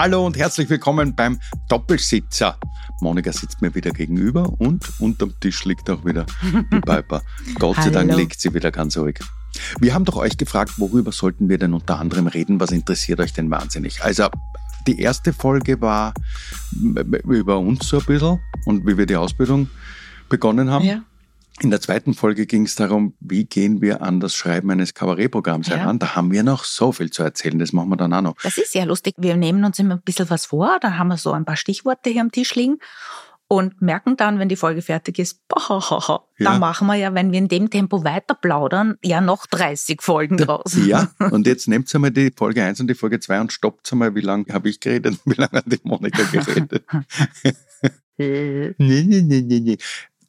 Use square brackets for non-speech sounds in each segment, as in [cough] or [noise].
Hallo und herzlich willkommen beim Doppelsitzer. Monika sitzt mir wieder gegenüber und unterm Tisch liegt auch wieder die Piper. [laughs] Gott sei Dank liegt sie wieder ganz ruhig. Wir haben doch euch gefragt, worüber sollten wir denn unter anderem reden? Was interessiert euch denn wahnsinnig? Also, die erste Folge war über uns so ein bisschen und wie wir die Ausbildung begonnen haben. Ja. In der zweiten Folge ging es darum, wie gehen wir an das Schreiben eines Kabarettprogramms ja. heran. Da haben wir noch so viel zu erzählen, das machen wir dann auch noch. Das ist sehr lustig. Wir nehmen uns immer ein bisschen was vor, da haben wir so ein paar Stichworte hier am Tisch liegen und merken dann, wenn die Folge fertig ist, [laughs] boah, ja. da machen wir ja, wenn wir in dem Tempo weiter plaudern, ja noch 30 Folgen draus. Ja, [laughs] und jetzt nehmt einmal die Folge 1 und die Folge 2 und stoppt einmal, wie lange habe ich geredet und wie lange hat die Monika geredet. [laughs] nee, nee, nee, nee, nee.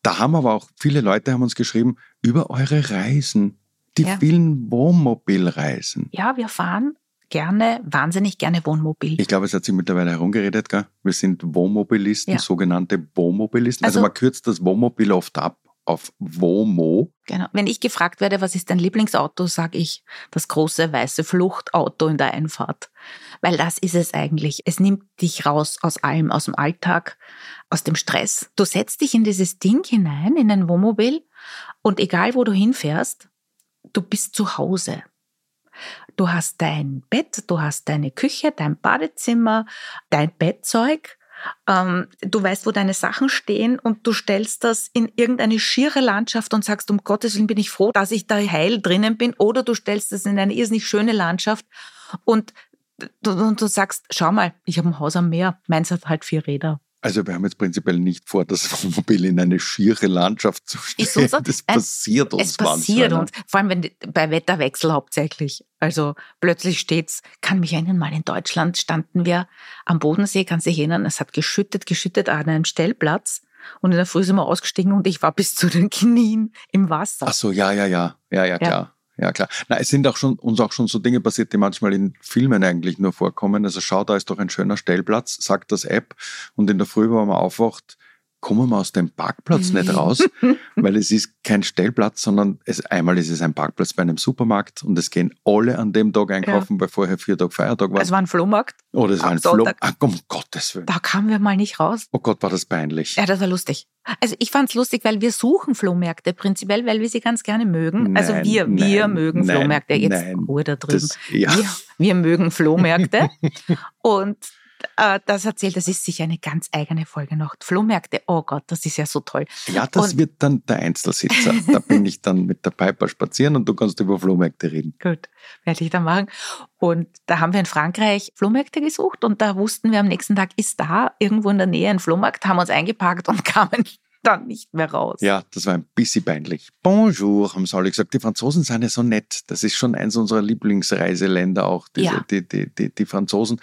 Da haben aber auch viele Leute haben uns geschrieben über eure Reisen, die ja. vielen Wohnmobilreisen. Ja, wir fahren gerne, wahnsinnig gerne Wohnmobil. Ich glaube, es hat sich mittlerweile herumgeredet, gell? Wir sind Wohnmobilisten, ja. sogenannte Wohnmobilisten. Also, also man kürzt das Wohnmobil oft ab auf WOMO. Genau. Wenn ich gefragt werde, was ist dein Lieblingsauto, sage ich das große weiße Fluchtauto in der Einfahrt. Weil das ist es eigentlich. Es nimmt dich raus aus allem, aus dem Alltag, aus dem Stress. Du setzt dich in dieses Ding hinein, in ein Wohnmobil und egal wo du hinfährst, du bist zu Hause. Du hast dein Bett, du hast deine Küche, dein Badezimmer, dein Bettzeug. Ähm, du weißt, wo deine Sachen stehen und du stellst das in irgendeine schiere Landschaft und sagst, um Gottes Willen bin ich froh, dass ich da heil drinnen bin. Oder du stellst es in eine irrsinnig schöne Landschaft und und du sagst, schau mal, ich habe ein Haus am Meer, meins hat halt vier Räder. Also wir haben jetzt prinzipiell nicht vor, das Wohnmobil in eine schiere Landschaft zu stellen. So, das passiert uns Es passiert manchmal. uns, vor allem wenn, bei Wetterwechsel hauptsächlich. Also plötzlich steht's, kann mich erinnern, mal in Deutschland standen wir am Bodensee, kannst du dich erinnern, es hat geschüttet, geschüttet an einem Stellplatz. Und in der Früh sind wir ausgestiegen und ich war bis zu den Knien im Wasser. Ach so, ja, ja, ja, ja, ja, klar. Ja ja klar. Na, es sind auch schon, uns auch schon so Dinge passiert, die manchmal in Filmen eigentlich nur vorkommen. Also schau, da ist doch ein schöner Stellplatz, sagt das App und in der Früh, wenn man aufwacht, kommen wir aus dem Parkplatz nicht raus, [laughs] weil es ist kein Stellplatz, sondern es, einmal ist es ein Parkplatz bei einem Supermarkt und es gehen alle an dem Tag einkaufen, ja. weil vorher vier Tage Feiertag war. Es war ein Flohmarkt. Oder es war ein Flohmarkt. Ah, um Gottes Willen. Da kamen wir mal nicht raus. Oh Gott, war das peinlich. Ja, das war lustig. Also ich fand es lustig, weil wir suchen Flohmärkte prinzipiell, weil wir sie ganz gerne mögen. Also nein, also wir, nein, wir mögen nein, Flohmärkte. Jetzt Ruhe da drüben. Das, ja. wir, wir mögen Flohmärkte. [laughs] und das erzählt, das ist sicher eine ganz eigene Folge noch. Flohmärkte, oh Gott, das ist ja so toll. Ja, das und wird dann der Einzelsitzer. [laughs] da bin ich dann mit der Piper spazieren und du kannst über Flohmärkte reden. Gut, werde ich dann machen. Und da haben wir in Frankreich Flohmärkte gesucht und da wussten wir am nächsten Tag, ist da irgendwo in der Nähe ein Flohmarkt, haben uns eingepackt und [laughs] kamen dann nicht mehr raus. Ja, das war ein bisschen peinlich. Bonjour, haben sie alle gesagt. Die Franzosen sind ja so nett. Das ist schon eins unserer Lieblingsreiseländer auch, diese, ja. die, die, die, die Franzosen.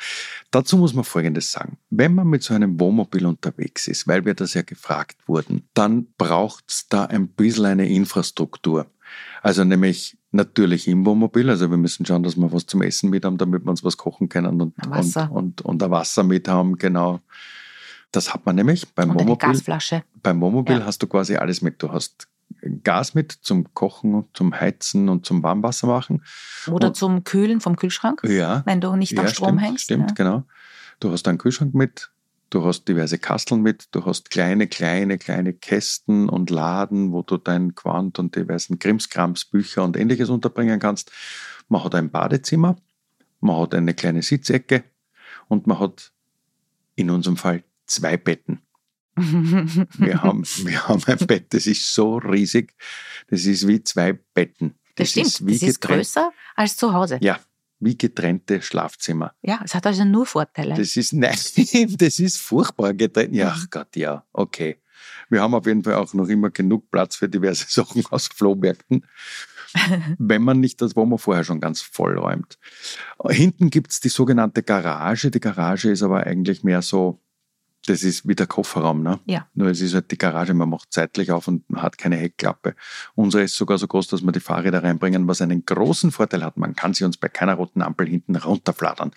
Dazu muss man Folgendes sagen. Wenn man mit so einem Wohnmobil unterwegs ist, weil wir das ja gefragt wurden, dann braucht es da ein bisschen eine Infrastruktur. Also nämlich natürlich im Wohnmobil. Also wir müssen schauen, dass wir was zum Essen mit haben, damit wir uns was kochen können und, Wasser. und, und, und ein Wasser mit haben, genau. Das hat man nämlich beim und Wohnmobil. Gasflasche. Beim Wohnmobil ja. hast du quasi alles mit. Du hast Gas mit zum Kochen, zum Heizen und zum Warmwasser machen. Oder und, zum Kühlen vom Kühlschrank, ja, wenn du nicht ja, am Strom stimmt, hängst. Stimmt, ja. genau. Du hast einen Kühlschrank mit, du hast diverse Kasteln mit, du hast kleine, kleine, kleine Kästen und Laden, wo du dein Quant und diversen Krimskrams, Bücher und ähnliches unterbringen kannst. Man hat ein Badezimmer, man hat eine kleine Sitzecke und man hat in unserem Fall zwei Betten. wir, [laughs] haben, wir haben ein Bett, das ist so riesig, das ist wie zwei Betten. Das, das stimmt, ist das ist größer als zu Hause. Ja, wie getrennte Schlafzimmer. Ja, es hat also nur Vorteile. Das ist, [laughs] nein, das ist furchtbar getrennt. Ja, ach Gott, ja, okay. Wir haben auf jeden Fall auch noch immer genug Platz für diverse [laughs] Sachen aus Flohmärkten. wenn man nicht das Wohnmobil vorher schon ganz voll räumt. Hinten gibt es die sogenannte Garage. Die Garage ist aber eigentlich mehr so das ist wie der Kofferraum, ne? Ja. Nur es ist halt die Garage, man macht zeitlich auf und man hat keine Heckklappe. Unsere ist sogar so groß, dass wir die Fahrräder reinbringen, was einen großen Vorteil hat. Man kann sie uns bei keiner roten Ampel hinten runterflattern.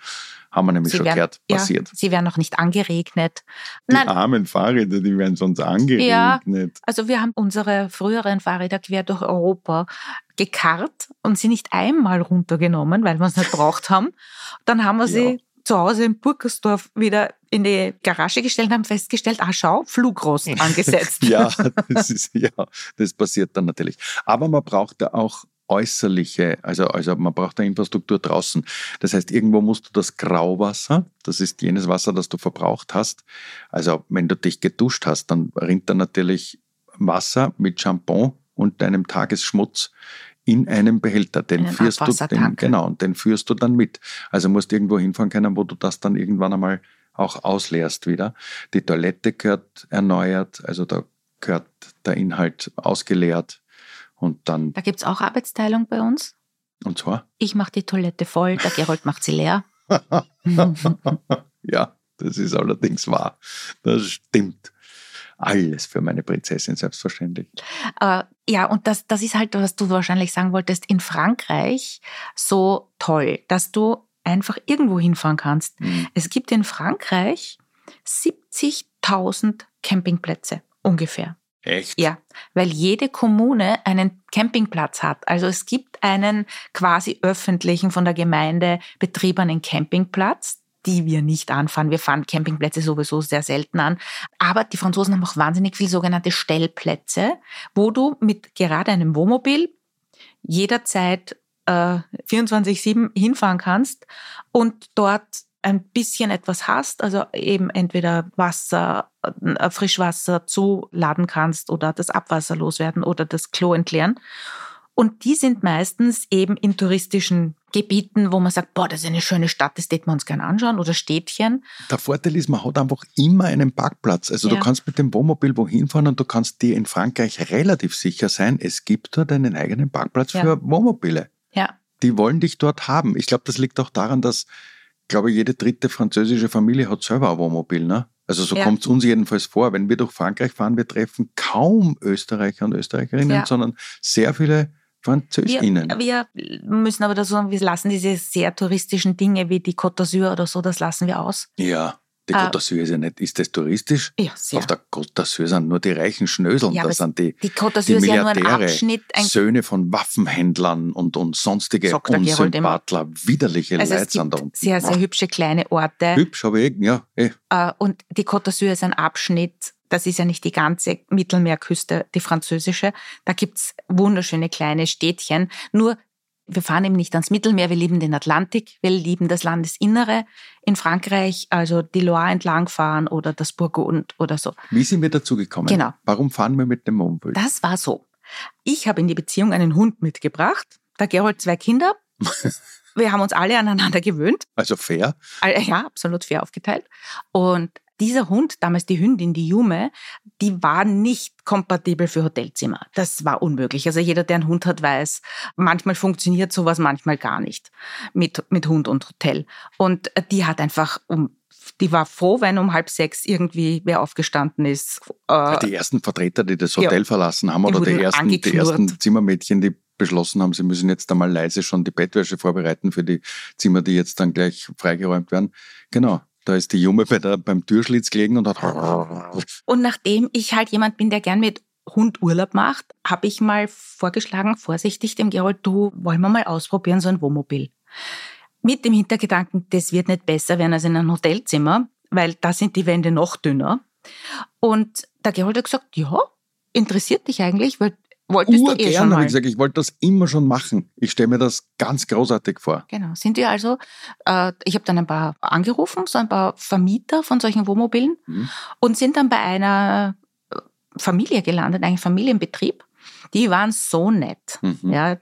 Haben wir nämlich Sie schon werden- gehört, Ja, passiert. sie werden noch nicht angeregnet. Die Nein, armen Fahrräder, die werden sonst angeregnet. also wir haben unsere früheren Fahrräder quer durch Europa gekarrt und sie nicht einmal runtergenommen, weil wir es nicht braucht haben. Dann haben wir sie Ja. zu Hause in Burgersdorf wieder in die Garage gestellt und haben festgestellt, ah schau, Flugrost angesetzt. [laughs] Ja, [laughs] das ist, ja, das passiert dann natürlich. Aber man braucht da auch äußerliche, also, also man braucht eine Infrastruktur draußen. Das heißt, irgendwo musst du das Grauwasser, das ist jenes Wasser, das du verbraucht hast. Also wenn du dich geduscht hast, dann rinnt da natürlich Wasser mit Shampoo und deinem Tagesschmutz in einem Behälter. Den Einen führst du, den, genau, und den führst du dann mit. Also musst irgendwo hinfahren können, wo du das dann irgendwann einmal auch ausleerst wieder. Die Toilette gehört erneuert, also da gehört der Inhalt ausgeleert und dann, Da gibt's auch Arbeitsteilung bei uns. und zwar, Ich mache die Toilette voll, der Gerold macht sie leer. [laughs] [laughs] ja, das ist allerdings wahr. Das stimmt. Alles für meine Prinzessin, selbstverständlich. Äh, ja, und das, das ist halt, was du wahrscheinlich sagen wolltest, in Frankreich so toll, dass du einfach irgendwo hinfahren kannst. Mhm. Es gibt in Frankreich 70.000 Campingplätze ungefähr. Echt? Ja, weil jede Kommune einen Campingplatz hat. Also es gibt einen quasi öffentlichen, von der Gemeinde betriebenen Campingplatz, die wir nicht anfahren. Wir fahren Campingplätze sowieso sehr selten an. Aber die Franzosen haben auch wahnsinnig viele sogenannte Stellplätze, wo du mit gerade einem Wohnmobil jederzeit äh, 24-7 hinfahren kannst und dort ein bisschen etwas hast, also eben entweder Wasser, äh, Frischwasser zuladen kannst oder das Abwasser loswerden oder das Klo entleeren. Und die sind meistens eben in touristischen Gebieten, wo man sagt, boah, das ist eine schöne Stadt, das täten wir uns gerne anschauen oder Städtchen. Der Vorteil ist, man hat einfach immer einen Parkplatz. Also Ja. du kannst mit dem Wohnmobil wohin fahren und du kannst dir in Frankreich relativ sicher sein, es gibt dort einen eigenen Parkplatz Ja. für Wohnmobile. Ja, Die wollen dich dort haben. Ich glaube, das liegt auch daran, dass, glaube ich, jede dritte französische Familie hat selber ein Wohnmobil. Ne? Also so Ja. kommt es uns jedenfalls vor. Wenn wir durch Frankreich fahren, wir treffen kaum Österreicher und Österreicherinnen, Ja. sondern sehr viele Französinnen. wir, wir müssen aber dazu sagen, wir lassen diese sehr touristischen Dinge wie die Côte d'Azur oder so, das lassen wir aus. ja, die Ah. Côte d'Azur ist ja nicht. Ist das touristisch? Ja, sehr. Auf der Côte d'Azur sind nur die reichen Schnöseln. Ja, da sind die, Die Côte die ist ja nur ein Milliardäre, Abschnitt, ein Söhne von Waffenhändlern und, und sonstige. Unsympathler, widerliche Also Leute es sind da gibt unten. sehr, sehr hübsche kleine Orte. Hübsch, aber ich, ja, eh. Äh, Und die Côte d'Azur ist ein Abschnitt, das ist ja nicht die ganze Mittelmeerküste, die französische. Da gibt's wunderschöne kleine Städtchen. Nur wir fahren eben nicht ans Mittelmeer, wir lieben den Atlantik, wir lieben das Landesinnere in Frankreich, also die Loire entlangfahren oder das Burgund oder so. Wie sind wir dazu gekommen? Genau. Warum fahren wir mit dem Wohnmobil? Das war so. Ich habe in die Beziehung einen Hund mitgebracht, der Gerold zwei Kinder. [laughs] Wir haben uns alle aneinander gewöhnt. Also fair. Ja, absolut fair aufgeteilt. Und dieser Hund, damals die Hündin, die Jume, die war nicht kompatibel für Hotelzimmer. Das war unmöglich. Also jeder, der einen Hund hat, weiß, manchmal funktioniert sowas, manchmal gar nicht mit, mit Hund und Hotel. Und äh, die hat einfach um, die war froh, wenn um halb sechs irgendwie wer aufgestanden ist. Äh, die ersten Vertreter, die das ja. Hotel verlassen haben, oder die ersten, die ersten Zimmermädchen, die beschlossen haben, sie müssen jetzt einmal leise schon die Bettwäsche vorbereiten für die Zimmer, die jetzt dann gleich freigeräumt werden. Genau. Da ist die Junge bei der, beim Türschlitz gelegen und hat. Und nachdem ich halt jemand bin, der gern mit Hund Urlaub macht, habe ich mal vorgeschlagen, vorsichtig dem Gerold, du, wollen wir mal ausprobieren, so ein Wohnmobil. Mit dem Hintergedanken, das wird nicht besser werden als in einem Hotelzimmer, weil da sind die Wände noch dünner. Und der Gerold hat gesagt, ja, interessiert dich eigentlich, weil wolltest du eh Urgern, schon habe mal. ich gesagt, ich wollte das immer schon machen. Ich stelle mir das ganz großartig vor. Genau, sind wir also, äh, ich habe dann ein paar angerufen, so ein paar Vermieter von solchen Wohnmobilen Mhm. und sind dann bei einer äh, Familie gelandet, einem Familienbetrieb. Die waren so nett. Mhm. Ja,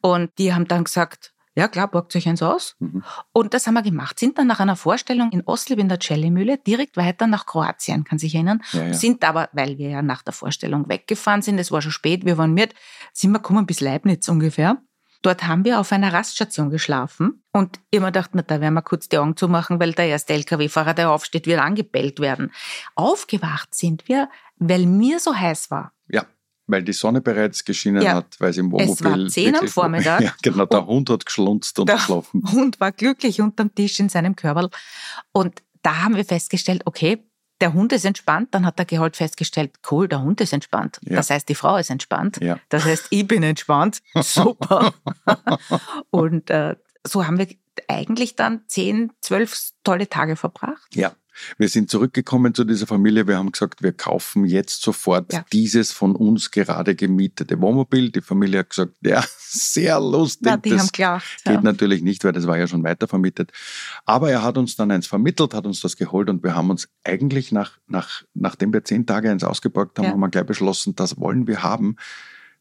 und die haben dann gesagt, Ja, klar, borgt euch eins aus. Mhm. Und das haben wir gemacht. Sind dann nach einer Vorstellung in Oslib in der Celli-Mühle direkt weiter nach Kroatien, kann sich erinnern. Ja, ja. Sind aber, weil wir ja nach der Vorstellung weggefahren sind, es war schon spät, wir waren mit, sind wir gekommen bis Leibniz ungefähr. Dort haben wir auf einer Raststation geschlafen und immer gedacht, na, da werden wir kurz die Augen zumachen, weil der erste LKW-Fahrer, der aufsteht, wird angebellt werden. Aufgewacht sind wir, weil mir so heiß war. Ja weil die Sonne bereits geschienen ja. hat, weil sie im Wohnmobil... Es war zehn am Vormittag. [laughs] Ja, genau, der Hund hat geschlunzt und der geschlafen. Der Hund war glücklich unterm Tisch in seinem Körper. Und da haben wir festgestellt, okay, der Hund ist entspannt, dann hat der Geholt festgestellt, cool, der Hund ist entspannt. Ja. Das heißt, die Frau ist entspannt. Ja. Das heißt, ich bin entspannt. [laughs] Super. und äh, so haben wir eigentlich dann zehn, zwölf tolle Tage verbracht. Ja. Wir sind zurückgekommen zu dieser Familie. Wir haben gesagt, wir kaufen jetzt sofort ja. dieses von uns gerade gemietete Wohnmobil. Die Familie hat gesagt, ja, [laughs] sehr lustig. Ja, die das haben gelacht. Geht ja. natürlich nicht, weil das war ja schon weitervermietet. Aber er hat uns dann eins vermittelt, hat uns das geholt und wir haben uns eigentlich nach, nach, nachdem wir zehn Tage eins ausgeborgt haben, ja. haben wir gleich beschlossen, das wollen wir haben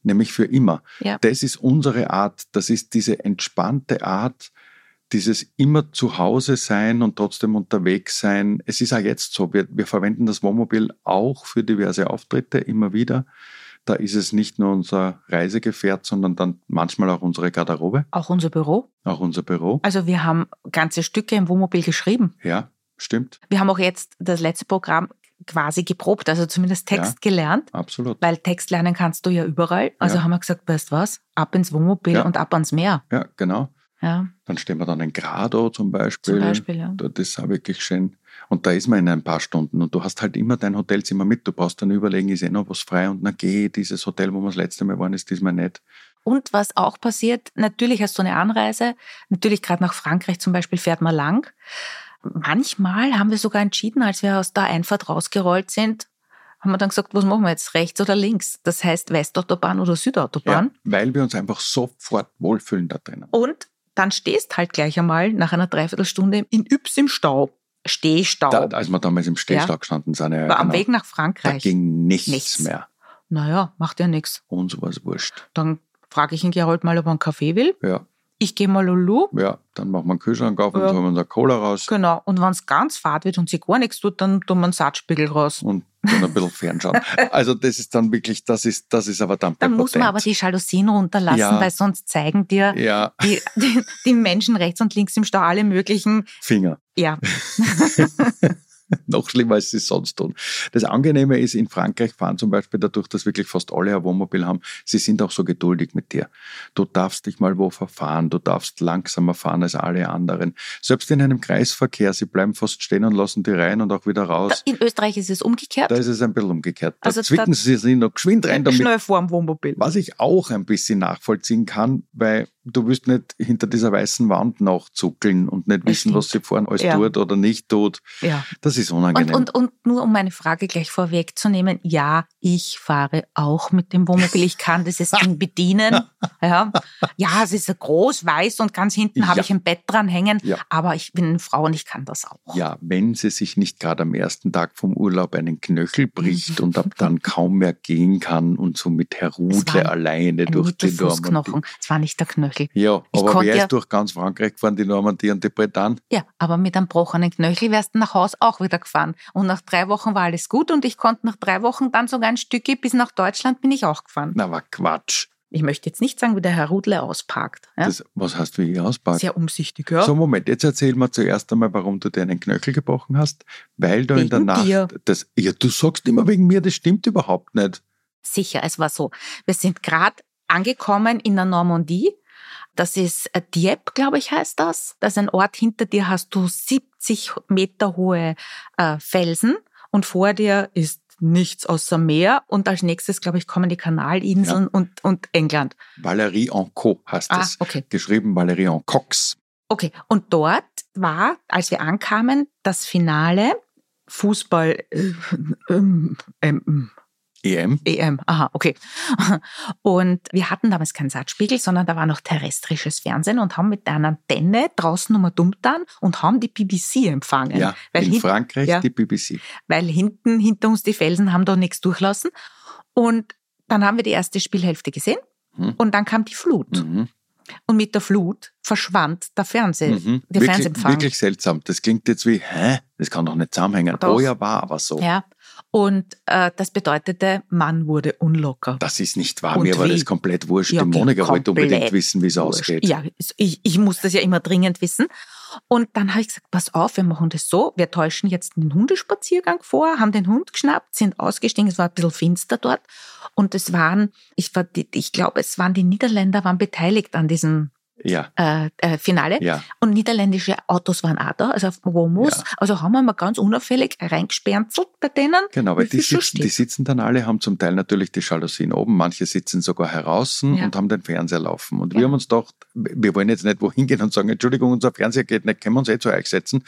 nämlich für immer. Ja. Das ist unsere Art, das ist diese entspannte Art, dieses immer zu Hause sein und trotzdem unterwegs sein. Es ist auch jetzt so, wir, wir verwenden das Wohnmobil auch für diverse Auftritte immer wieder. Da ist es nicht nur unser Reisegefährt, sondern dann manchmal auch unsere Garderobe. Auch unser Büro. Auch unser Büro. Also wir haben ganze Stücke im Wohnmobil geschrieben. Ja, stimmt. Wir haben auch jetzt das letzte Programm quasi geprobt, also zumindest Text ja, gelernt. Absolut. Weil Text lernen kannst du ja überall. Also ja. haben wir gesagt, weißt was, ab ins Wohnmobil ja. und ab ans Meer. Ja, genau. Ja. Dann stehen wir dann in Grado zum Beispiel. Zum Beispiel, ja. Das ist auch wirklich schön. Und da ist man in ein paar Stunden und du hast halt immer dein Hotelzimmer mit. Du brauchst dann überlegen, ist eh noch was frei und na geh, dieses Hotel, wo wir das letzte Mal waren, ist diesmal nicht. Und was auch passiert, natürlich hast du eine Anreise, natürlich gerade nach Frankreich zum Beispiel fährt man lang. Manchmal haben wir sogar entschieden, als wir aus der Einfahrt rausgerollt sind, haben wir dann gesagt, was machen wir jetzt, rechts oder links? Das heißt Westautobahn oder Südautobahn. Ja, weil wir uns einfach sofort wohlfühlen da drinnen. Und dann stehst halt gleich einmal nach einer Dreiviertelstunde in Yps im Stau. Stehstau. Da, als wir damals im Stehstau ja. gestanden sind. Ja, war genau, am Weg nach Frankreich. Da ging nichts, nichts. mehr. Naja, macht ja nichts. Uns war es wurscht. Dann frage ich ihn Gerold mal, ob er einen Kaffee will. Ja. Ich gehe mal Lulu. Ja, dann machen wir einen Kühlschrank auf ja. und holen wir Cola raus. Genau. Und wenn es ganz fad wird und sie gar nichts tut, dann tun wir einen Satzspiegel raus. Und dann ein bisschen fernschauen. [laughs] Also das ist dann wirklich, das ist, das ist aber dann Dann muss man aber die Jalousien runterlassen, ja. weil sonst zeigen dir ja. die, die, die Menschen rechts und links im Stau alle möglichen Finger. Ja. [laughs] [laughs] noch schlimmer, als sie es sonst tun. Das Angenehme ist, in Frankreich fahren zum Beispiel dadurch, dass wirklich fast alle ein Wohnmobil haben, sie sind auch so geduldig mit dir. Du darfst dich mal wo verfahren, du darfst langsamer fahren als alle anderen. Selbst in einem Kreisverkehr, sie bleiben fast stehen und lassen die rein und auch wieder raus. In Österreich ist es umgekehrt? Da ist es ein bisschen umgekehrt. Da also zwicken sie sich noch geschwind rein damit. Schnell vor dem Wohnmobil. Was ich auch ein bisschen nachvollziehen kann, weil du wirst nicht hinter dieser weißen Wand nachzuckeln und nicht wissen, was sie vorne alles ja. tut oder nicht tut. Ja. Das ist unangenehm. Und, und, und nur um meine Frage gleich vorwegzunehmen, ja, ich fahre auch mit dem Wohnmobil. Ich kann dieses Ding [laughs] bedienen. [laughs] Ja, ja es ist groß, weiß und ganz hinten ja. habe ich ein Bett dran hängen. Ja. Aber ich bin eine Frau und ich kann das auch. Ja, wenn sie sich nicht gerade am ersten Tag vom Urlaub einen Knöchel bricht und ab dann [laughs] kaum mehr gehen kann und so mit Herudle alleine durch die Normandie. Es war nicht der Knöchel. Knöchel. Ja, ich aber wer ist ja, durch ganz Frankreich gefahren, die Normandie und die Bretagne? Ja, aber mit einem gebrochenen Knöchel wärst du nach Hause auch wieder gefahren. Und nach drei Wochen war alles gut und ich konnte nach drei Wochen dann sogar ein Stückchen bis nach Deutschland bin ich auch gefahren. Na, war Quatsch. Ich möchte jetzt nicht sagen, wie der Herr Rudle ausparkt. Ja? Das, was heißt, wie ich ausparkt? Sehr umsichtig, ja. So, Moment, jetzt erzähl mir zuerst einmal, warum du dir einen Knöchel gebrochen hast. Weil du wegen in der Nacht. Dir. Das, ja, du sagst immer wegen mir, das stimmt überhaupt nicht. Sicher, es war so. Wir sind gerade angekommen in der Normandie das ist Dieppe, glaube ich, heißt das. Das ist ein Ort, hinter dir hast du 70 Meter hohe äh, Felsen und vor dir ist nichts außer Meer und als nächstes, glaube ich, kommen die Kanalinseln ja. und, und England. Valerie en Co heißt ah, Okay. Geschrieben Valerie en Cox. Okay, und dort war, als wir ankamen, das Finale Fußball äh, ähm, ähm, EM? EM, aha, okay. [laughs] Und wir hatten damals keinen Satzspiegel, sondern da war noch terrestrisches Fernsehen und haben mit einer Antenne draußen nochmal dumm dann und haben die BBC empfangen. Ja, in Frankreich ja, die BBC. Weil hinten, hinter uns die Felsen haben da nichts durchlassen. Und dann haben wir die erste Spielhälfte gesehen hm. und dann kam die Flut. Mhm. Und mit der Flut verschwand der Fernseh, Mhm. der Wirklich, Fernsehempfang. wirklich seltsam. Das klingt jetzt wie, hä? Das kann doch nicht zusammenhängen. Doch. Oh ja, war aber so. Ja. Und äh, das bedeutete, man wurde unlocker. Das ist nicht wahr. Und Mir war wie? das komplett wurscht. Ja, Die Monika wollte unbedingt wissen, wie es ausgeht. Ja, ich, ich muss das ja immer dringend wissen. Und dann habe ich gesagt, pass auf, wir machen das so, wir täuschen jetzt den Hundespaziergang vor, haben den Hund geschnappt, sind ausgestiegen, es war ein bisschen finster dort. Und es waren, ich, war ich glaube, es waren die Niederländer, waren beteiligt an diesem Ja, äh, äh, Finale. ja. Und niederländische Autos waren auch da, also auf Womos. Ja. Also haben wir mal ganz unauffällig reingesperrzelt bei denen. Genau, weil die sitzen, die sitzen dann alle, haben zum Teil natürlich die Jalousien oben, manche sitzen sogar heraus und haben den Fernseher laufen. Und wir haben uns gedacht, wir wollen jetzt nicht wohin gehen und sagen, Entschuldigung, unser Fernseher geht nicht, können wir uns eh zu euch setzen.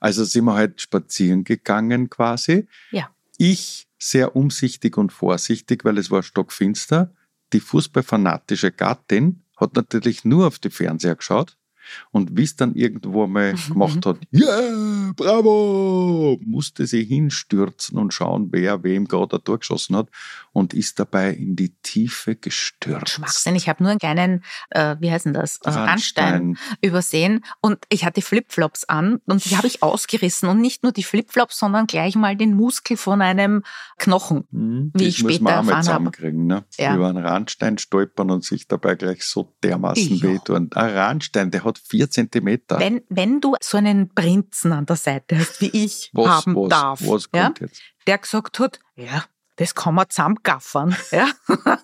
Also sind wir halt spazieren gegangen quasi. Ja. Ich sehr umsichtig und vorsichtig, weil es war stockfinster. Die fußballfanatische Gattin hat natürlich nur auf die Fernseher geschaut. Und wie es dann irgendwo mal [laughs] gemacht hat, ja, bravo, musste sie hinstürzen und schauen, wer wem gerade ein Tor geschossen hat und ist dabei in die Tiefe gestürzt. Schwachsinn. Ich habe nur einen kleinen, äh, wie heißt denn das, äh, Randstein übersehen und ich hatte Flipflops an und die habe ich ausgerissen und nicht nur die Flipflops, sondern gleich mal den Muskel von einem Knochen. Mhm, Wie ich später man auch mal erfahren habe. zusammenkriegen, ne? Ja. Über einen Randstein stolpern und sich dabei gleich so dermaßen wehtun. Ein Randstein, der hat vier Zentimeter. Wenn, wenn du so einen Prinzen an der Seite hast, wie ich was, haben was, darf, was ja, der gesagt hat, ja, das kann man zusammengaffern. Ja. [laughs]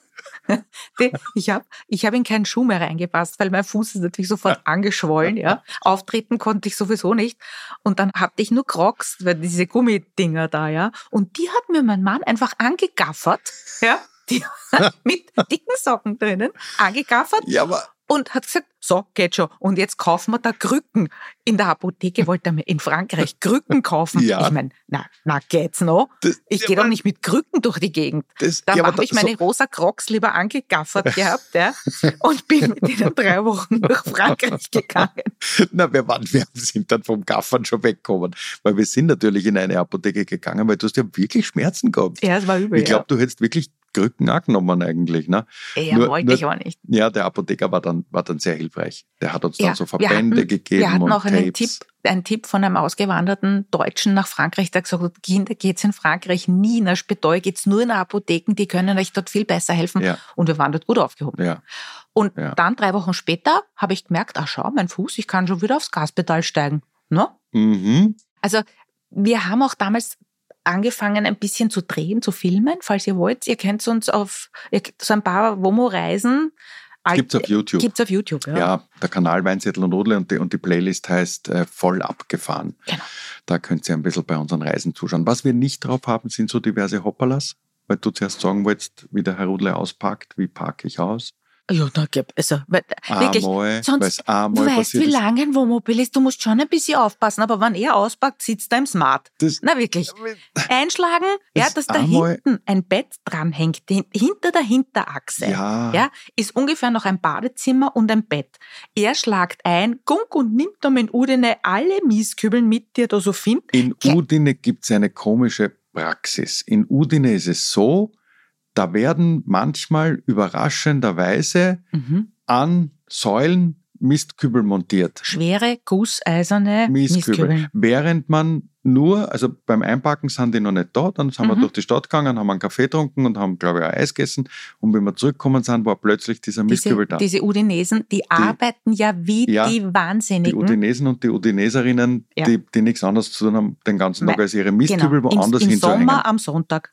Die- Ich habe ich hab in keinen Schuh mehr reingepasst, weil mein Fuß ist natürlich sofort [laughs] angeschwollen. Ja. Auftreten konnte ich sowieso nicht. Und dann hatte ich nur Crocs, weil diese Gummidinger da, ja. Und die hat mir mein Mann einfach angegaffert, ja. Die, [laughs] mit dicken Socken drinnen, angegaffert Ja, aber und hat gesagt, so, geht schon. Und jetzt kaufen wir da Krücken. In der Apotheke wollte er mir in Frankreich Krücken [laughs] kaufen. Ja. Ich meine, na, na, geht's noch? das, Ich ja, gehe doch nicht mit Krücken durch die Gegend. Das, Dann ja, habe ich da- meine rosa Crocs lieber angegaffert [laughs] gehabt, ja, und bin mit denen drei Wochen durch Frankreich gegangen. So, [laughs] na, wir, waren, wir sind dann vom Gaffern schon weggekommen. Weil wir sind natürlich in eine Apotheke gegangen, weil du hast ja wirklich Schmerzen gehabt. Ja, es war übel. ich glaube, du hättest wirklich Krücken angenommen eigentlich. Ne? ja, nur- wollte nur- ich auch nicht. Ja, der Apotheker war dann, war dann sehr hilfreich. Der hat uns Ja, dann so wir Verbände hatten- gegeben Wir hatten und auch einen. Tipp, einen Tipp von einem ausgewanderten Deutschen nach Frankreich, der gesagt hat, Kinder, geht's in Frankreich nie in Spital, geht's nur in Apotheken, die können euch dort viel besser helfen. Ja, Und wir waren dort gut aufgehoben. ja. Und dann drei Wochen später habe ich gemerkt, ach schau, mein Fuß, ich kann schon wieder aufs Gaspedal steigen. Ne? Mhm. Also wir haben auch damals angefangen, ein bisschen zu drehen, zu filmen, falls ihr wollt. Ihr kennt uns auf so ein paar Womo-Reisen. Alt- Gibt's auf YouTube. Gibt's auf YouTube, ja. Ja, der Kanal Weinzettel und Rudle und die, und die Playlist heißt äh, Voll abgefahren. Genau. Da könnt ihr ein bisschen bei unseren Reisen zuschauen. Was wir nicht drauf haben, sind so diverse Hoppalas, weil du zuerst sagen wolltest, wie der Herr Rudle auspackt, wie packe ich aus. Ja, da gibt also weil- wirklich. Einmal, sonst- Du weißt, wie lange ein Wohnmobil ist. Du musst schon ein bisschen aufpassen, aber wenn er auspackt, sitzt er im Smart. Das, Na wirklich. Einschlagen, ja, Das dass da hinten ein Bett dranhängt, hin- hinter der Hinterachse. ja, Ja, ist ungefähr noch ein Badezimmer und ein Bett. Er schlagt ein, gunk und nimmt dann in Udine alle Mieskübeln mit, die er da so findet. In Udine gibt es eine komische Praxis. In Udine ist es so, da werden manchmal überraschenderweise Mhm. an Säulen Mistkübel montiert. Schwere, gusseiserne Mieskübel. Mieskübel. Während man nur, also beim Einpacken sind die noch nicht da, dann sind wir Mhm. durch die Stadt gegangen, haben einen Kaffee getrunken und haben, glaube ich, auch Eis gegessen. Und wenn wir zurückgekommen sind, war plötzlich dieser Diese, Mistkübel da. diese Udinesen, die, arbeiten ja wie Ja, die die Wahnsinnigen. Udinesen und die Udineserinnen, Ja. die, die nichts anderes zu tun haben, den ganzen Tag als ihre Mistkübel genau. woanders Im, Im hinzuhängen. Sommer am Sonntag.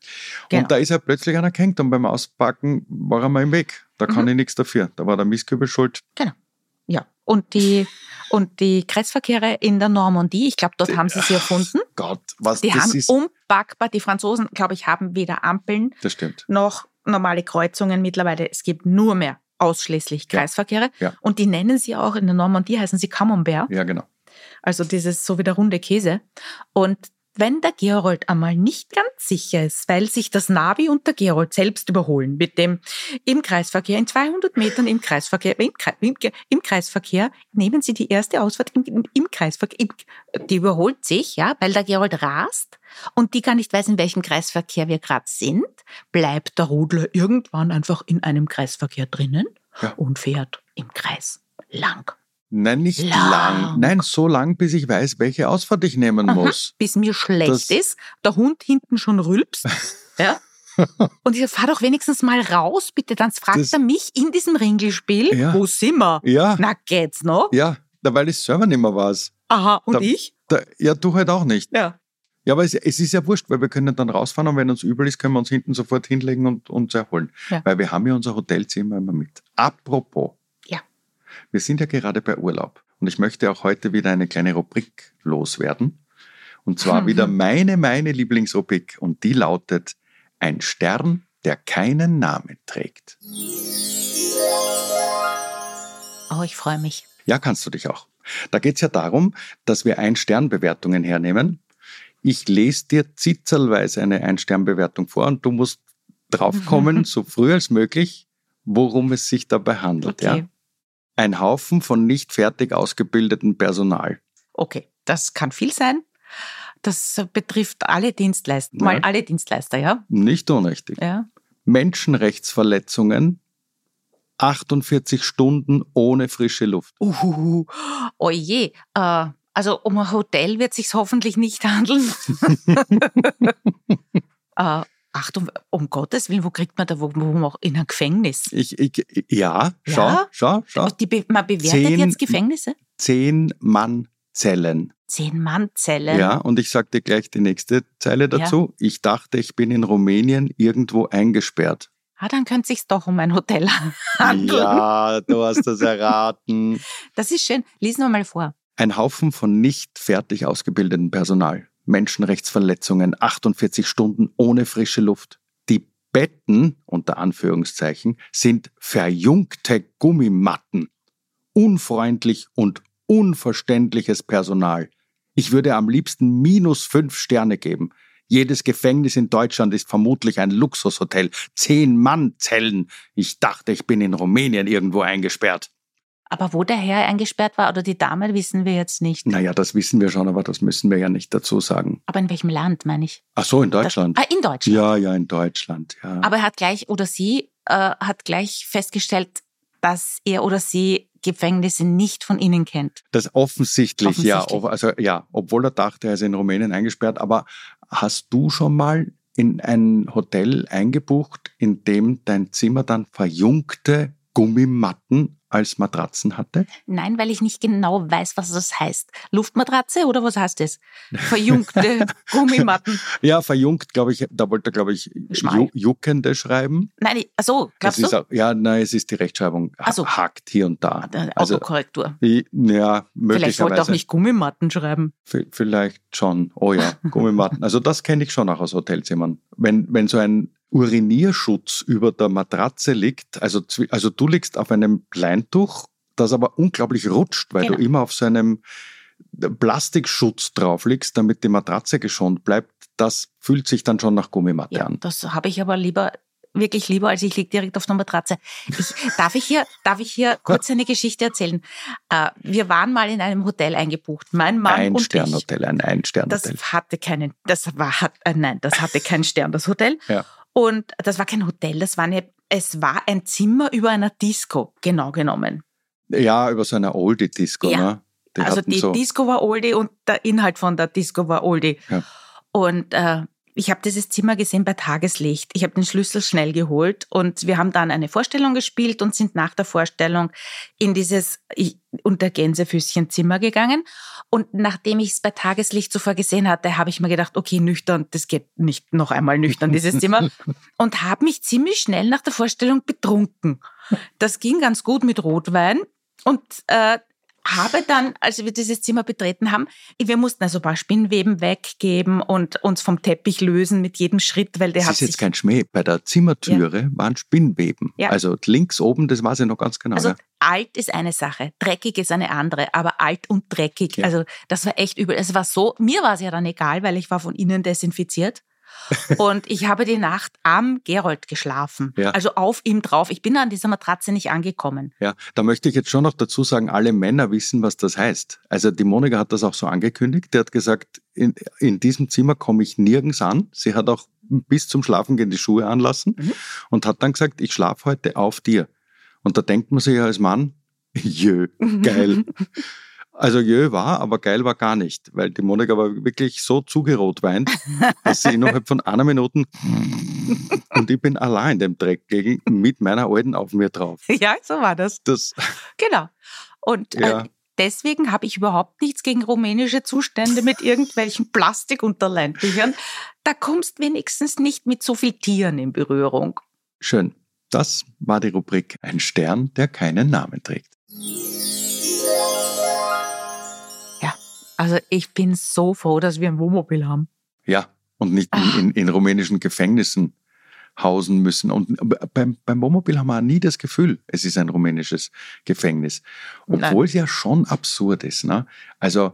Genau. Und da ist er plötzlich einer gehängt und beim Auspacken war er mal im Weg. Da kann Mhm. ich nichts dafür. Da war der Mistkübel schuld. Ja. Und die, und die Kreisverkehre in der Normandie, ich glaube, dort haben sie sie erfunden. Gott, was Die das haben ist. unpackbar, die Franzosen, glaube ich, haben weder Ampeln Das stimmt. noch normale Kreuzungen mittlerweile. Es gibt nur mehr ausschließlich Ja. Kreisverkehre. Ja. Und die nennen sie auch in der Normandie, heißen sie Camembert. Ja, genau. Also dieses so wie der runde Käse. Und wenn der Gerold einmal nicht ganz sicher ist, weil sich das Navi und der Gerold selbst überholen mit dem im Kreisverkehr, in 200 Metern im Kreisverkehr, im, im, im Kreisverkehr, nehmen Sie die erste Ausfahrt im, im, Kreisverkehr, die überholt sich, ja, weil der Gerold rast und die gar nicht weiß, in welchem Kreisverkehr wir gerade sind, bleibt der Rudler irgendwann einfach in einem Kreisverkehr drinnen Ja. und fährt. im Kreis. Lang. Nein, nicht lang. Lang. Nein, so lang, bis ich weiß, welche Ausfahrt ich nehmen Aha, muss. bis mir schlecht Das- ist, der Hund hinten schon rülpst. [laughs] ja. Und ich fahr doch wenigstens mal raus, bitte. Dann fragt Das- er mich in diesem Ringelspiel, Ja. wo sind wir? Ja, Na, geht's noch? ja, da, weil ich selber nicht mehr weiß. Aha, und Da- ich? Da, ja, du halt auch nicht. Ja. Ja, aber es, es ist ja wurscht, weil wir können dann rausfahren und wenn uns übel ist, können wir uns hinten sofort hinlegen und uns erholen. Ja. Weil wir haben ja unser Hotelzimmer immer mit. Apropos. Wir sind ja gerade bei Urlaub und ich möchte auch heute wieder eine kleine Rubrik loswerden. Und zwar Mhm. wieder meine, meine Lieblingsrubrik und die lautet Ein Stern, der keinen Namen trägt. Oh, ich freue mich. Ja, kannst du dich auch. Da geht es ja darum, dass wir Ein-Stern-Bewertungen hernehmen. Ich lese dir zitzelweise eine Ein-Stern-Bewertung vor und du musst draufkommen, so früh als möglich, worum es sich dabei handelt. Okay. Ja? Ein Haufen von nicht fertig ausgebildetem Personal. Okay, das kann viel sein. Das betrifft alle Dienstleister, Ja. mal alle Dienstleister, ja? Nicht unrichtig. Ja. Menschenrechtsverletzungen, 48 Stunden ohne frische Luft. Uhuhu. Oje, äh, also um ein Hotel wird sich's hoffentlich nicht handeln. [laughs] äh, Achtung, um Gottes Willen, wo kriegt man da, wo, wo in ein Gefängnis? Ich, ich, ja, schau, Ja? schau, schau. Be- man bewertet Zehn- jetzt Gefängnisse? Zehn Mann Zellen. Zehn Mann-Zellen. Ja, und ich sag dir gleich die nächste Zeile dazu. Ich dachte, ich bin in Rumänien irgendwo eingesperrt. Ah, dann könnte sich's doch um ein Hotel [laughs] handeln. Ja, du hast das erraten. Das ist schön. Lies noch mal vor. Ein Haufen von nicht fertig ausgebildetem Personal. Menschenrechtsverletzungen, 48 Stunden ohne frische Luft. Die Betten, unter Anführungszeichen, sind verjüngte Gummimatten. Unfreundlich und unverständliches Personal. Ich würde am liebsten minus fünf Sterne geben. Jedes Gefängnis in Deutschland ist vermutlich ein Luxushotel. Zehn Mann-Zellen. Ich dachte, ich bin in Rumänien irgendwo eingesperrt. Aber wo der Herr eingesperrt war oder die Dame, wissen wir jetzt nicht. Naja, das wissen wir schon, aber das müssen wir ja nicht dazu sagen. Aber in welchem Land, meine ich? Ach so, in Deutschland. Das, ah, in Deutschland. ja, ja, in Deutschland, ja. Aber er hat gleich oder sie äh, hat gleich festgestellt, dass er oder sie Gefängnisse nicht von ihnen kennt. das offensichtlich, ja. Offensichtlich. ob- Also ja, obwohl er dachte, er ist in Rumänien eingesperrt. Aber hast du schon mal in ein Hotel eingebucht, in dem dein Zimmer dann verjüngte Gummimatten als Matratzen hatte? Nein, weil ich nicht genau weiß, was das heißt. Luftmatratze oder was heißt das? Verjüngte [laughs] Gummimatten. Ja, verjüngt, glaube ich, da wollte er, glaube ich, ju juckende schreiben. Nein, ich- so, Das glaubst ist du? auch, ja, nein, es ist die Rechtschreibung. Ach so. Hakt hier und da. Äh, Also, Autokorrektur. ja, Vielleicht wollte er möglicherweise. auch nicht Gummimatten schreiben. V- Vielleicht schon. Oh ja, Gummimatten. Also das kenne ich schon auch aus Hotelzimmern. Wenn, wenn so ein Urinierschutz über der Matratze liegt, also, also du liegst auf einem Leintuch, das aber unglaublich rutscht, weil Genau. du immer auf so einem Plastikschutz drauf liegst, damit die Matratze geschont bleibt, das fühlt sich dann schon nach Gummimatte Ja, an. das habe ich aber lieber, wirklich lieber, als ich liege direkt auf der Matratze. Ich, darf, ich hier, darf ich hier kurz [laughs] eine Geschichte erzählen? Äh, wir waren mal in einem Hotel eingebucht, mein Mann Ein und ich. Sternhotel, ein Das Ein-Sternhotel. hatte keinen, das war, äh, nein, das hatte keinen Stern, das Hotel. Ja. Und das war kein Hotel, das war eine, es war ein Zimmer über einer Disco, genau genommen. Ja, über so einer Oldie-Disco, Ja. ne? Die also die so, Disco war Oldie und der Inhalt von der Disco war Oldie. Ja. Und äh, ich habe dieses Zimmer gesehen bei Tageslicht. Ich habe den Schlüssel schnell geholt und wir haben dann eine Vorstellung gespielt und sind nach der Vorstellung in dieses unter Gänsefüßchen Zimmer gegangen. Und nachdem ich es bei Tageslicht zuvor gesehen hatte, habe ich mir gedacht, okay, nüchtern, das geht nicht noch einmal nüchtern, dieses Zimmer. [laughs] und habe mich ziemlich schnell nach der Vorstellung betrunken. Das ging ganz gut mit Rotwein und äh, habe dann, als wir dieses Zimmer betreten haben, wir mussten also ein paar Spinnweben weggeben und uns vom Teppich lösen mit jedem Schritt, weil der das hat ist jetzt kein Schmäh. Bei der Zimmertüre waren Spinnweben. Ja. Also links oben, das weiß ich noch ganz genau. Also ja. alt ist eine Sache, dreckig ist eine andere, aber alt und dreckig, Ja. also das war echt übel. Es war so, mir war es ja dann egal, weil ich war von innen desinfiziert. [laughs] und ich habe die Nacht am Gerold geschlafen. Ja. Also auf ihm drauf. Ich bin an dieser Matratze nicht angekommen. Ja, da möchte ich jetzt schon noch dazu sagen, alle Männer wissen, was das heißt. Also die Monika hat das auch so angekündigt. Die hat gesagt, in, in diesem Zimmer komme ich nirgends an. Sie hat auch bis zum Schlafengehen die Schuhe anlassen Mhm. und hat dann gesagt, ich schlafe heute auf dir. Und da denkt man sich ja als Mann, [laughs] Jö, [laughs] geil. Also jö war, aber geil war gar nicht, weil die Monika war wirklich so zugerotweint, dass sie innerhalb von einer Minute und ich bin allein in dem Dreck gegen mit meiner alten auf mir drauf. [laughs] Ja, so war das. Das, Genau. Und Ja. äh, deswegen habe ich überhaupt nichts gegen rumänische Zustände mit irgendwelchen [laughs] Plastikunterleintüchern. Da kommst wenigstens nicht mit so viel Tieren in Berührung. schön. Das war die Rubrik Ein Stern, der keinen Namen trägt. Also ich bin so froh, dass wir ein Wohnmobil haben. Ja, und nicht in, in, in rumänischen Gefängnissen hausen müssen. Und beim, beim Wohnmobil haben wir auch nie das Gefühl, es ist ein rumänisches Gefängnis. Nein. Obwohl es ja schon absurd ist. Ne? Also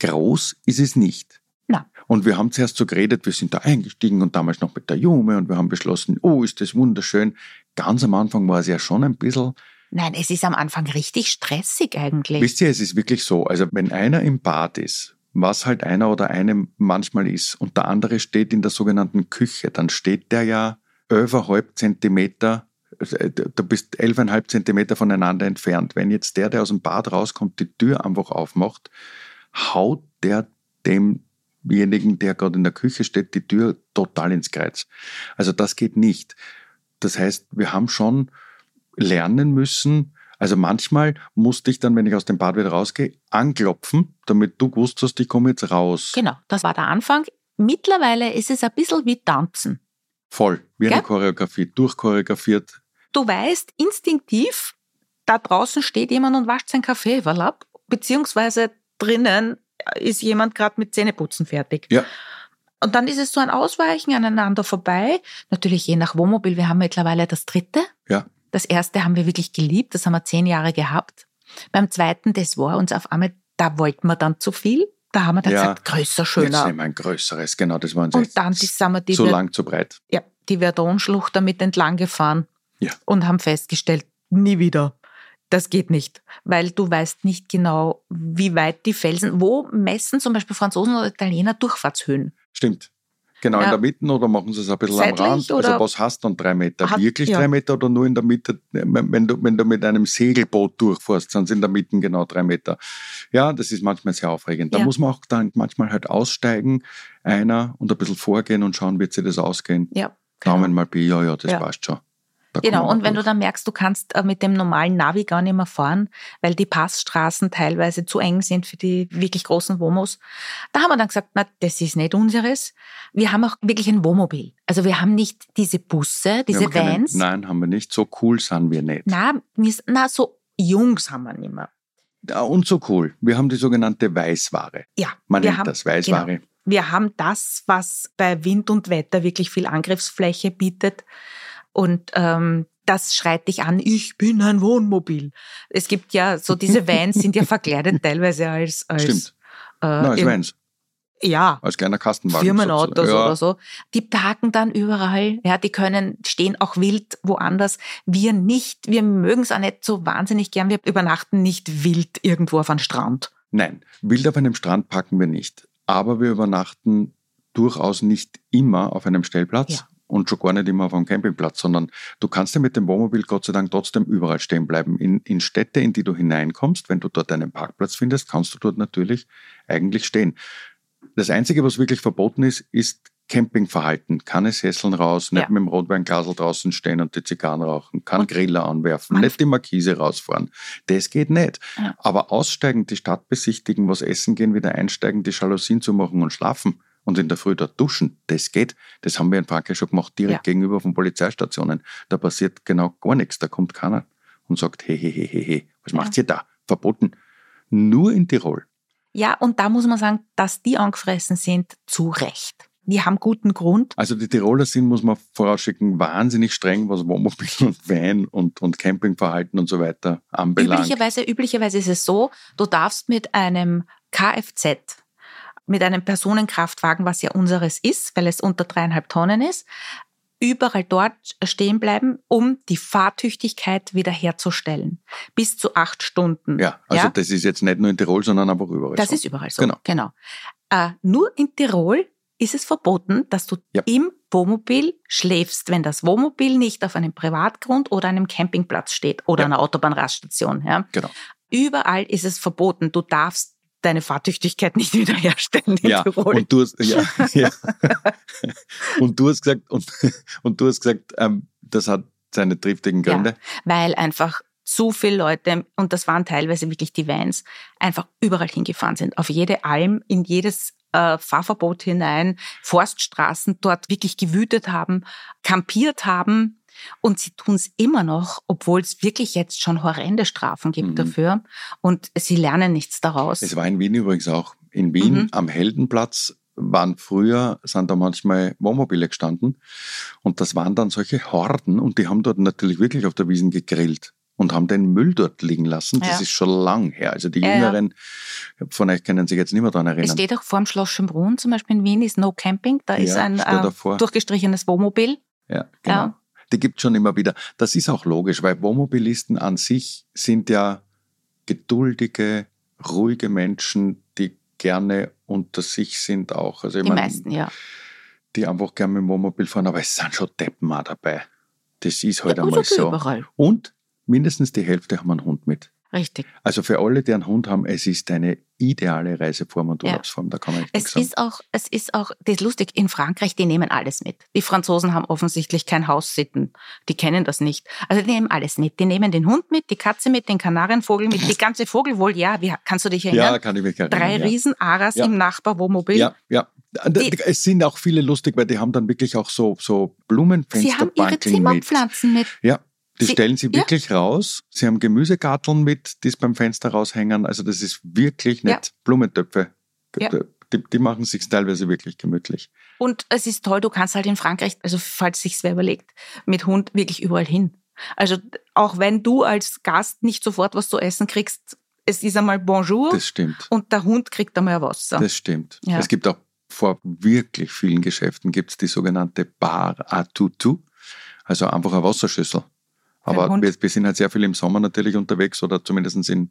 groß ist es nicht. Nein. Und wir haben zuerst so geredet, wir sind da eingestiegen und damals noch mit der Jume und wir haben beschlossen, oh, ist das wunderschön. Ganz am Anfang war es ja schon ein bisschen Nein, es ist am Anfang richtig stressig eigentlich. Wisst ihr, es ist wirklich so, also wenn einer im Bad ist, was halt einer oder eine manchmal ist, und der andere steht in der sogenannten Küche, dann steht der ja 11,5 Zentimeter, äh, du bist 11,5 Zentimeter voneinander entfernt. Wenn jetzt der, der aus dem Bad rauskommt, die Tür einfach aufmacht, haut der demjenigen, der gerade in der Küche steht, die Tür total ins Kreuz. Also das geht nicht. Das heißt, wir haben schon lernen müssen. Also manchmal musste ich dann, wenn ich aus dem Bad wieder rausgehe, anklopfen, damit du gewusst hast, ich komme jetzt raus. Genau, das war der Anfang. Mittlerweile ist es ein bisschen wie Tanzen. Voll, wie eine Gell? Choreografie, durchchoreografiert. Du weißt instinktiv, da draußen steht jemand und wascht sein Kaffee ab, beziehungsweise drinnen ist jemand gerade mit Zähneputzen fertig. Ja. Und dann ist es so ein Ausweichen aneinander vorbei. Natürlich je nach Wohnmobil. Wir haben mittlerweile das dritte. Ja. Das erste haben wir wirklich geliebt. Das haben wir zehn Jahre gehabt. Beim zweiten, das war uns auf einmal, da wollten wir dann zu viel. Da haben wir dann Ja. gesagt, größer, Jetzt schöner. nehmen wir ein größeres, genau, das war uns Und jetzt dann die, sind wir die, zu lang, zu breit. ja, die Verdon-Schlucht damit entlang gefahren Ja. und haben festgestellt, nie wieder. Das geht nicht, weil du weißt nicht genau, wie weit die Felsen, wo messen zum Beispiel Franzosen oder Italiener Durchfahrtshöhen. Stimmt. Genau, in Ja. der Mitte oder machen sie es ein bisschen Seitlich am Rand? Also was hast du dann drei Meter? Hat- Wirklich ja. drei Meter oder nur in der Mitte? Wenn du, wenn du mit einem Segelboot durchfährst, sind es in der Mitte genau drei Meter. Ja, das ist manchmal sehr aufregend. Da Ja. muss man auch dann manchmal halt aussteigen, einer und ein bisschen vorgehen und schauen, wird sich das ausgehen. Ja, Daumen mal bei, ja, ja, das passt schon. Genau, und wenn du dann merkst, du kannst äh, mit dem normalen Navi gar nicht mehr fahren, weil die Passstraßen teilweise zu eng sind für die wirklich großen Womos, da haben wir dann gesagt, na, das ist nicht unseres. Wir haben auch wirklich ein Wohnmobil. Also wir haben nicht diese Busse, diese haben keine- Vans. Nein, haben wir nicht. So cool sind wir nicht. Na, s- na, so jung sind wir nicht mehr. Und so cool. Wir haben die sogenannte Weißware. Ja, Man nennt haben, das Weißware. Genau. Wir haben das, was bei Wind und Wetter wirklich viel Angriffsfläche bietet. Und ähm, das schreit dich an, ich bin ein Wohnmobil. Es gibt ja so, [laughs] diese Vans sind ja verkleidet teilweise als, als Stimmt. Äh, Nein, Vans. Ja, Als kleiner Kastenwagen. Firmenautos ja. oder so. Die parken dann überall. Ja, die können stehen auch wild woanders. Wir nicht. Wir mögen es auch nicht so wahnsinnig gern. Wir übernachten nicht wild irgendwo auf einem Strand. Nein, wild auf einem Strand packen wir nicht. Aber wir übernachten durchaus nicht immer auf einem Stellplatz Ja. Und schon gar nicht immer auf einem Campingplatz, sondern du kannst ja mit dem Wohnmobil Gott sei Dank trotzdem überall stehen bleiben. In, in Städte, in die du hineinkommst, wenn du dort einen Parkplatz findest, kannst du dort natürlich eigentlich stehen. Das Einzige, was wirklich verboten ist, ist Campingverhalten. Keine Sesseln raus, nicht Ja. mit dem Rotweinglasel draußen stehen und die Zigarren rauchen, kein Und Griller anwerfen, nicht die Markise rausfahren. Das geht nicht. Ja. Aber aussteigen, die Stadt besichtigen, was essen gehen, wieder einsteigen, die Jalousien zu machen und schlafen und in der Früh dort duschen, das geht. Das haben wir in Frankreich schon gemacht, direkt Ja. gegenüber von Polizeistationen. Da passiert genau gar nichts. Da kommt keiner und sagt, hey, hey, hey, hey, hey, was Ja. macht ihr da? Verboten. Nur in Tirol. Ja, und da muss man sagen, dass die angefressen sind, zu Recht. Die haben guten Grund. Also die Tiroler sind, muss man vorausschicken, wahnsinnig streng, was Wohnmobil und [laughs] Van und, und Campingverhalten und so weiter anbelangt. Üblicherweise, üblicherweise ist es so, du darfst mit einem Kfz, mit einem Personenkraftwagen, was ja unseres ist, weil es unter dreieinhalb Tonnen ist, überall dort stehen bleiben, um die Fahrtüchtigkeit wiederherzustellen. Bis zu acht Stunden. Ja, also Ja? das ist jetzt nicht nur in Tirol, sondern einfach überall Das so. ist überall so. Genau. genau. Äh, nur in Tirol ist es verboten, dass du Ja. im Wohnmobil, schläfst, wenn das Wohnmobil nicht auf einem Privatgrund oder einem Campingplatz steht oder ja. einer Autobahnraststation. Ja? Genau. Überall ist es verboten. Du darfst deine Fahrtüchtigkeit nicht [laughs] wiederherstellen in ja, Tirol. Und du hast, ja, [laughs] ja. und du hast gesagt, und, und du hast gesagt, ähm, das hat seine triftigen Gründe. Ja, weil einfach so viele Leute, und das waren teilweise wirklich die Vans, einfach überall hingefahren sind. Auf jede Alm, in jedes äh, Fahrverbot hinein, Forststraßen dort wirklich gewütet haben, kampiert haben. Und sie tun es immer noch, obwohl es wirklich jetzt schon horrende Strafen gibt mhm. dafür. Und sie lernen nichts daraus. Es war in Wien übrigens auch. In Wien mhm. am Heldenplatz waren früher, sind da manchmal Wohnmobile gestanden. Und das waren dann solche Horden und die haben dort natürlich wirklich auf der Wiesen gegrillt und haben den Müll dort liegen lassen. Das ja. ist schon lang her. Also die ja, Jüngeren ja. von euch können sich jetzt nicht mehr daran erinnern. Es steht auch vor dem Schloss Schönbrunn, zum Beispiel in Wien ist No Camping. Da ist ein äh, durchgestrichenes Wohnmobil. Ja, genau. Die gibt es schon immer wieder. Das ist auch logisch, weil Wohnmobilisten an sich sind ja geduldige, ruhige Menschen, die gerne unter sich sind auch. Also die meine, meisten, ja. Die einfach gerne mit dem Wohnmobil fahren, aber es sind schon Deppen auch dabei. Das ist halt ja, einmal so. Überall. Und mindestens die Hälfte haben einen Hund mit. Richtig. Also für alle, die einen Hund haben, es ist eine ideale Reiseform und Urlaubsform. Ja. Da kann man es sagen. ist auch, es ist auch, das ist lustig, in Frankreich, die nehmen alles mit. Die Franzosen haben offensichtlich kein Haussitten. Die kennen das nicht. Also die nehmen alles mit. Die nehmen den Hund mit, die Katze mit, den Kanarienvogel mit, die ganze Vogel wohl, ja, wie, kannst du dich erinnern? Ja, kann ich mich erinnern. Drei ja. Riesenaras ja. im Nachbarwohnmobil. Ja, ja. Die, es sind auch viele lustig, weil die haben dann wirklich auch so, so Blumenfenster. Sie haben ihre Zimmerpflanzen mit. mit. Ja, die Sie, stellen sie wirklich ja. raus. Sie haben Gemüsegarteln mit, die es beim Fenster raushängen. Also das ist wirklich nett. Ja. Blumentöpfe. Ja. Die, die, machen sich teilweise wirklich gemütlich. Und es ist toll, du kannst halt in Frankreich, also falls sich wer überlegt, mit Hund wirklich überall hin. Also auch wenn du als Gast nicht sofort was zu essen kriegst, es ist einmal Bonjour. Das stimmt. Und der Hund kriegt einmal Wasser. Das stimmt. Ja. Es gibt auch vor wirklich vielen Geschäften gibt es die sogenannte Bar à Tutu, also einfach eine Wasserschüssel. Aber wir, wir, sind halt sehr viel im Sommer natürlich unterwegs oder zumindest in,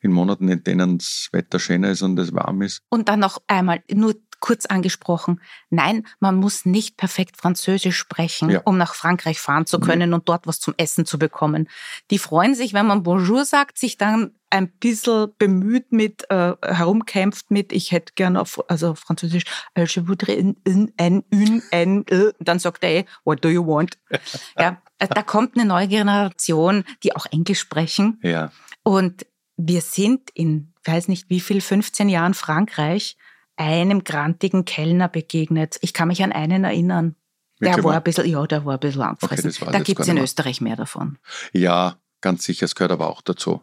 in Monaten, in denen das Wetter schöner ist und es warm ist. Und dann noch einmal, nur kurz angesprochen, nein, man muss nicht perfekt Französisch sprechen, ja. um nach Frankreich fahren zu können mhm. und dort was zum Essen zu bekommen. Die freuen sich, wenn man Bonjour sagt, sich dann ein bisschen bemüht mit, äh, herumkämpft mit, ich hätte gerne auf, also auf Französisch, je voudrais un, un, un, un, un, äh, dann sagt er, eh, what do you want? [laughs] ja, äh, da kommt eine neue Generation, die auch Englisch sprechen. Ja. Und wir sind in, weiß nicht wie viel, 15 Jahren Frankreich einem grantigen Kellner begegnet. Ich kann mich an einen erinnern. Der war ein bisschen, ja, der war ein bisschen angefressen. Okay, da gibt es in Österreich mehr davon. Ja, ganz sicher, es gehört aber auch dazu.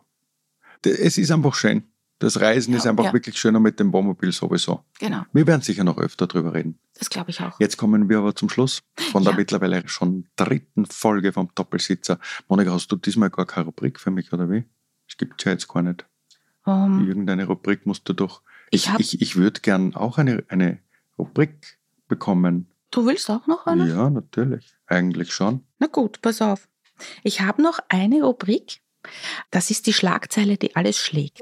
Es ist einfach schön. Das Reisen ja, ist einfach ja. wirklich schöner mit dem Wohnmobil sowieso. Genau. Wir werden sicher noch öfter drüber reden. Das glaube ich auch. Jetzt kommen wir aber zum Schluss von der ja. mittlerweile schon dritten Folge vom Doppelsitzer. Monika, hast du diesmal gar keine Rubrik für mich oder wie? Es gibt ja jetzt gar nicht. Um. Irgendeine Rubrik musst du doch. Ich, ich, ich, ich würde gern auch eine, eine Rubrik bekommen. Du willst auch noch eine? Ja, natürlich. Eigentlich schon. Na gut, pass auf. Ich habe noch eine Rubrik. Das ist die Schlagzeile, die alles schlägt.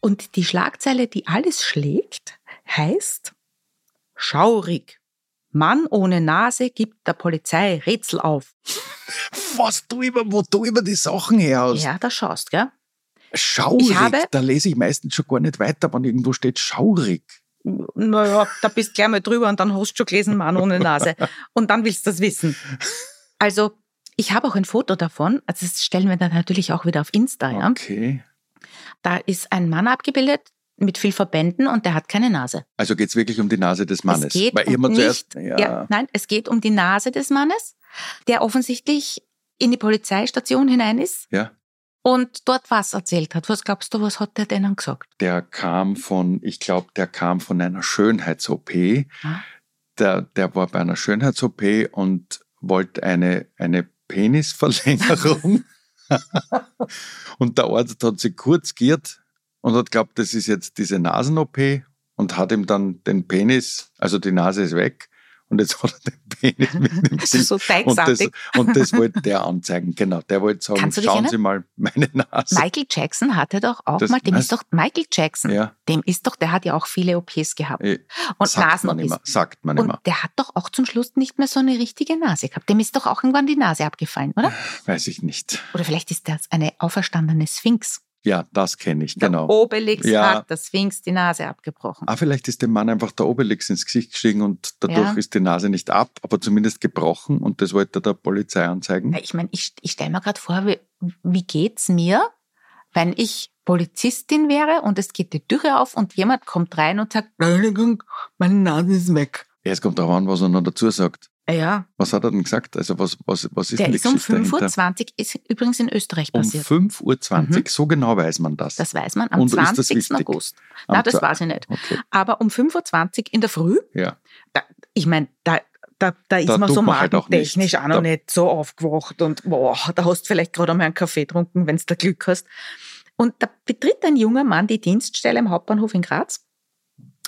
Und die Schlagzeile, die alles schlägt, heißt Schaurig. Mann ohne Nase gibt der Polizei Rätsel auf. Was du immer, wo du immer die Sachen her hast. Ja, da schaust, gell? Schaurig, habe, da lese ich meistens schon gar nicht weiter, wenn irgendwo steht schaurig naja, da bist du gleich mal drüber und dann hast du schon gelesen, Mann ohne Nase. Und dann willst du das wissen. Also, ich habe auch ein Foto davon. Also, das stellen wir dann natürlich auch wieder auf Insta, ja. Okay. Da ist ein Mann abgebildet mit viel Verbänden und der hat keine Nase. Also geht es wirklich um die Nase des Mannes? Es geht Weil um nicht, ja. ja. Nein, es geht um die Nase des Mannes, der offensichtlich in die Polizeistation hinein ist. Ja und dort was erzählt hat. Was glaubst du, was hat der denen gesagt? Der kam von, ich glaube, der kam von einer Schönheits-OP. Ah. Der, der war bei einer Schönheits-OP und wollte eine, eine Penisverlängerung. [laughs] und der Arzt hat sich kurz giert und hat glaubt, das ist jetzt diese Nasen-OP und hat ihm dann den Penis, also die Nase ist weg, und jetzt hat er den Penis mit dem [laughs] Gesicht. So und, das, und das [laughs] wollte der anzeigen, genau. Der wollte sagen, schauen Sie mal meine Nase. Michael Jackson hatte doch auch das mal, dem ist doch, Michael Jackson, ja. dem ist doch, der hat ja auch viele OPs gehabt. Äh, und sagt man immer, sagt man immer. Und der hat doch auch zum Schluss nicht mehr so eine richtige Nase gehabt. Dem ist doch auch irgendwann die Nase abgefallen, oder? Weiß ich nicht. Oder vielleicht ist das eine auferstandene Sphinx. Ja, das kenne ich, genau. Der Obelix ja. hat der Sphinx die Nase abgebrochen. Ah, vielleicht ist dem Mann einfach der Obelix ins Gesicht gestiegen und dadurch ja. ist die Nase nicht ab, aber zumindest gebrochen und das wollte er der Polizei anzeigen. Ich meine, ich, ich stelle mir gerade vor, wie, wie geht's mir, wenn ich Polizistin wäre und es geht die Türe auf und jemand kommt rein und sagt, Entschuldigung, meine Nase ist weg. Ja, es kommt darauf an, was er noch dazu sagt. Ja. Was hat er denn gesagt? Also was, was, was ist Der denn ist um 5.20 Uhr, ist übrigens in Österreich passiert. Um 5.20 Uhr, mhm. so genau weiß man das. Das weiß man am Und 20. August. Nein, das weiß ich nicht. Okay. Aber um 5.20 Uhr in der Früh, ja. Da, ich meine, da, da, da ist da man so halt magentechnisch auch, auch noch nicht so aufgewacht und boah, da hast du vielleicht gerade einmal einen Kaffee getrunken, wenn du Glück hast. Und da betritt ein junger Mann die Dienststelle im Hauptbahnhof in Graz.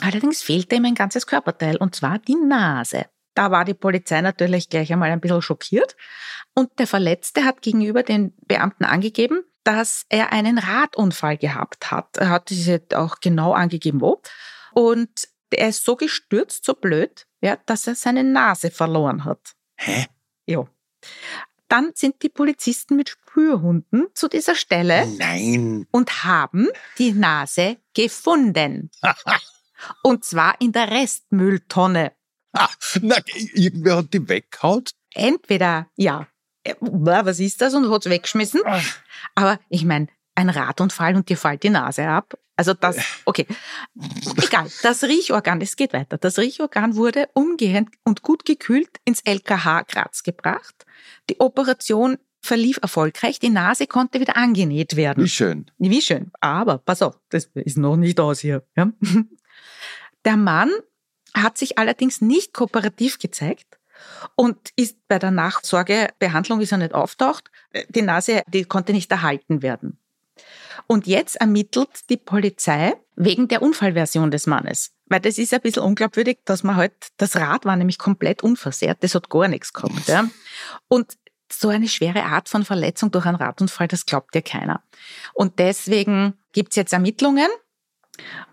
Allerdings fehlte ihm ein ganzes Körperteil, und zwar die Nase. Da war die Polizei natürlich gleich einmal ein bisschen schockiert. Und der Verletzte hat gegenüber den Beamten angegeben, dass er einen Radunfall gehabt hat. Er hat diese auch genau angegeben, wo. Und er ist so gestürzt, so blöd, ja, dass er seine Nase verloren hat. Hä? Ja. Dann sind die Polizisten mit Spürhunden zu dieser Stelle. Nein. Und haben die Nase gefunden. [laughs] und zwar in der Restmülltonne. Ah, na, irgendwer hat die weggehaut? Entweder, ja, äh, was ist das und hat es weggeschmissen. Ah. Aber ich meine, ein Radunfall und dir fällt die Nase ab. Also das, okay. Egal, das Riechorgan, es geht weiter. Das Riechorgan wurde umgehend und gut gekühlt ins LKH Graz gebracht. Die Operation verlief erfolgreich. Die Nase konnte wieder angenäht werden. Wie schön. Wie schön. Aber pass auf, das ist noch nicht aus hier. Ja? Der Mann hat sich allerdings nicht kooperativ gezeigt und ist bei der Nachsorgebehandlung ist er nicht auftaucht. Die Nase, die konnte nicht erhalten werden. Und jetzt ermittelt die Polizei wegen der Unfallversion des Mannes. Weil das ist ein bisschen unglaubwürdig, dass man halt, das Rad war nämlich komplett unversehrt, das hat gar nichts gehabt. Ja. Und so eine schwere Art von Verletzung durch einen Radunfall, das glaubt ja keiner. Und deswegen gibt's jetzt Ermittlungen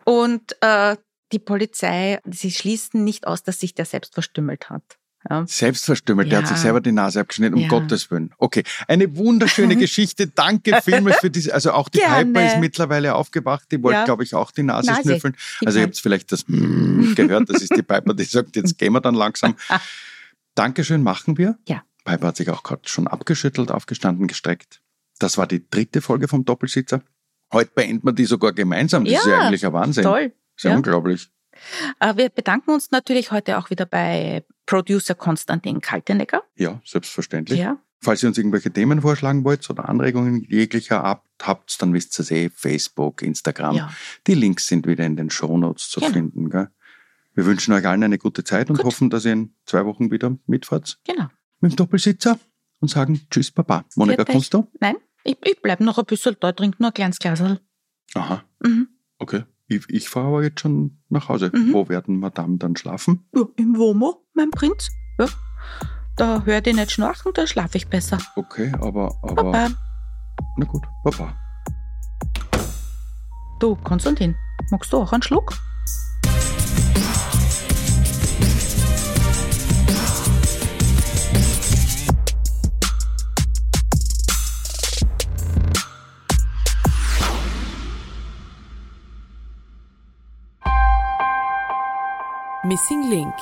und äh, die Polizei, sie schließen nicht aus, dass sich der selbst verstümmelt hat. Ja. Selbst verstümmelt, ja. der hat sich selber die Nase abgeschnitten, um ja. Gottes Willen. Okay, eine wunderschöne [laughs] Geschichte. Danke vielmals für diese, also auch die Gerne. Piper ist mittlerweile aufgewacht, die wollte, ja. glaube ich, auch die Nase, Nase. schnüffeln. Also ihr habt vielleicht das mm gehört, das ist die Piper, die sagt, jetzt gehen wir dann langsam. [laughs] Dankeschön, machen wir. Ja. Piper hat sich auch gerade schon abgeschüttelt, aufgestanden, gestreckt. Das war die dritte Folge vom Doppelsitzer. Heute beenden wir die sogar gemeinsam. Das ist ja eigentlich ein Wahnsinn. Toll. Sehr ja. unglaublich. Äh, wir bedanken uns natürlich heute auch wieder bei Producer Konstantin Kaltenegger. Ja, selbstverständlich. Ja. Falls ihr uns irgendwelche Themen vorschlagen wollt oder Anregungen jeglicher Art habt, dann wisst ihr es eh, Facebook, Instagram. Ja. Die Links sind wieder in den Shownotes zu genau. finden. Gell? Wir wünschen euch allen eine gute Zeit und Gut. hoffen, dass ihr in zwei Wochen wieder mitfahrt. Genau. Mit dem Doppelsitzer und sagen Tschüss, Papa. Monika, kommst du? Nein, ich, ich bleibe noch ein bisschen da, trinke nur ein kleines Glas. Aha. Mhm. Okay. Ich, ich fahre aber jetzt schon nach Hause. Mhm. Wo werden Madame dann schlafen? Ja, Im Womo, mein Prinz. Ja. Da höre ich nicht schnarchen, da schlafe ich besser. Okay, aber. aber Baba. Na gut, Papa. Du, Konstantin, magst du auch einen Schluck? Missing Link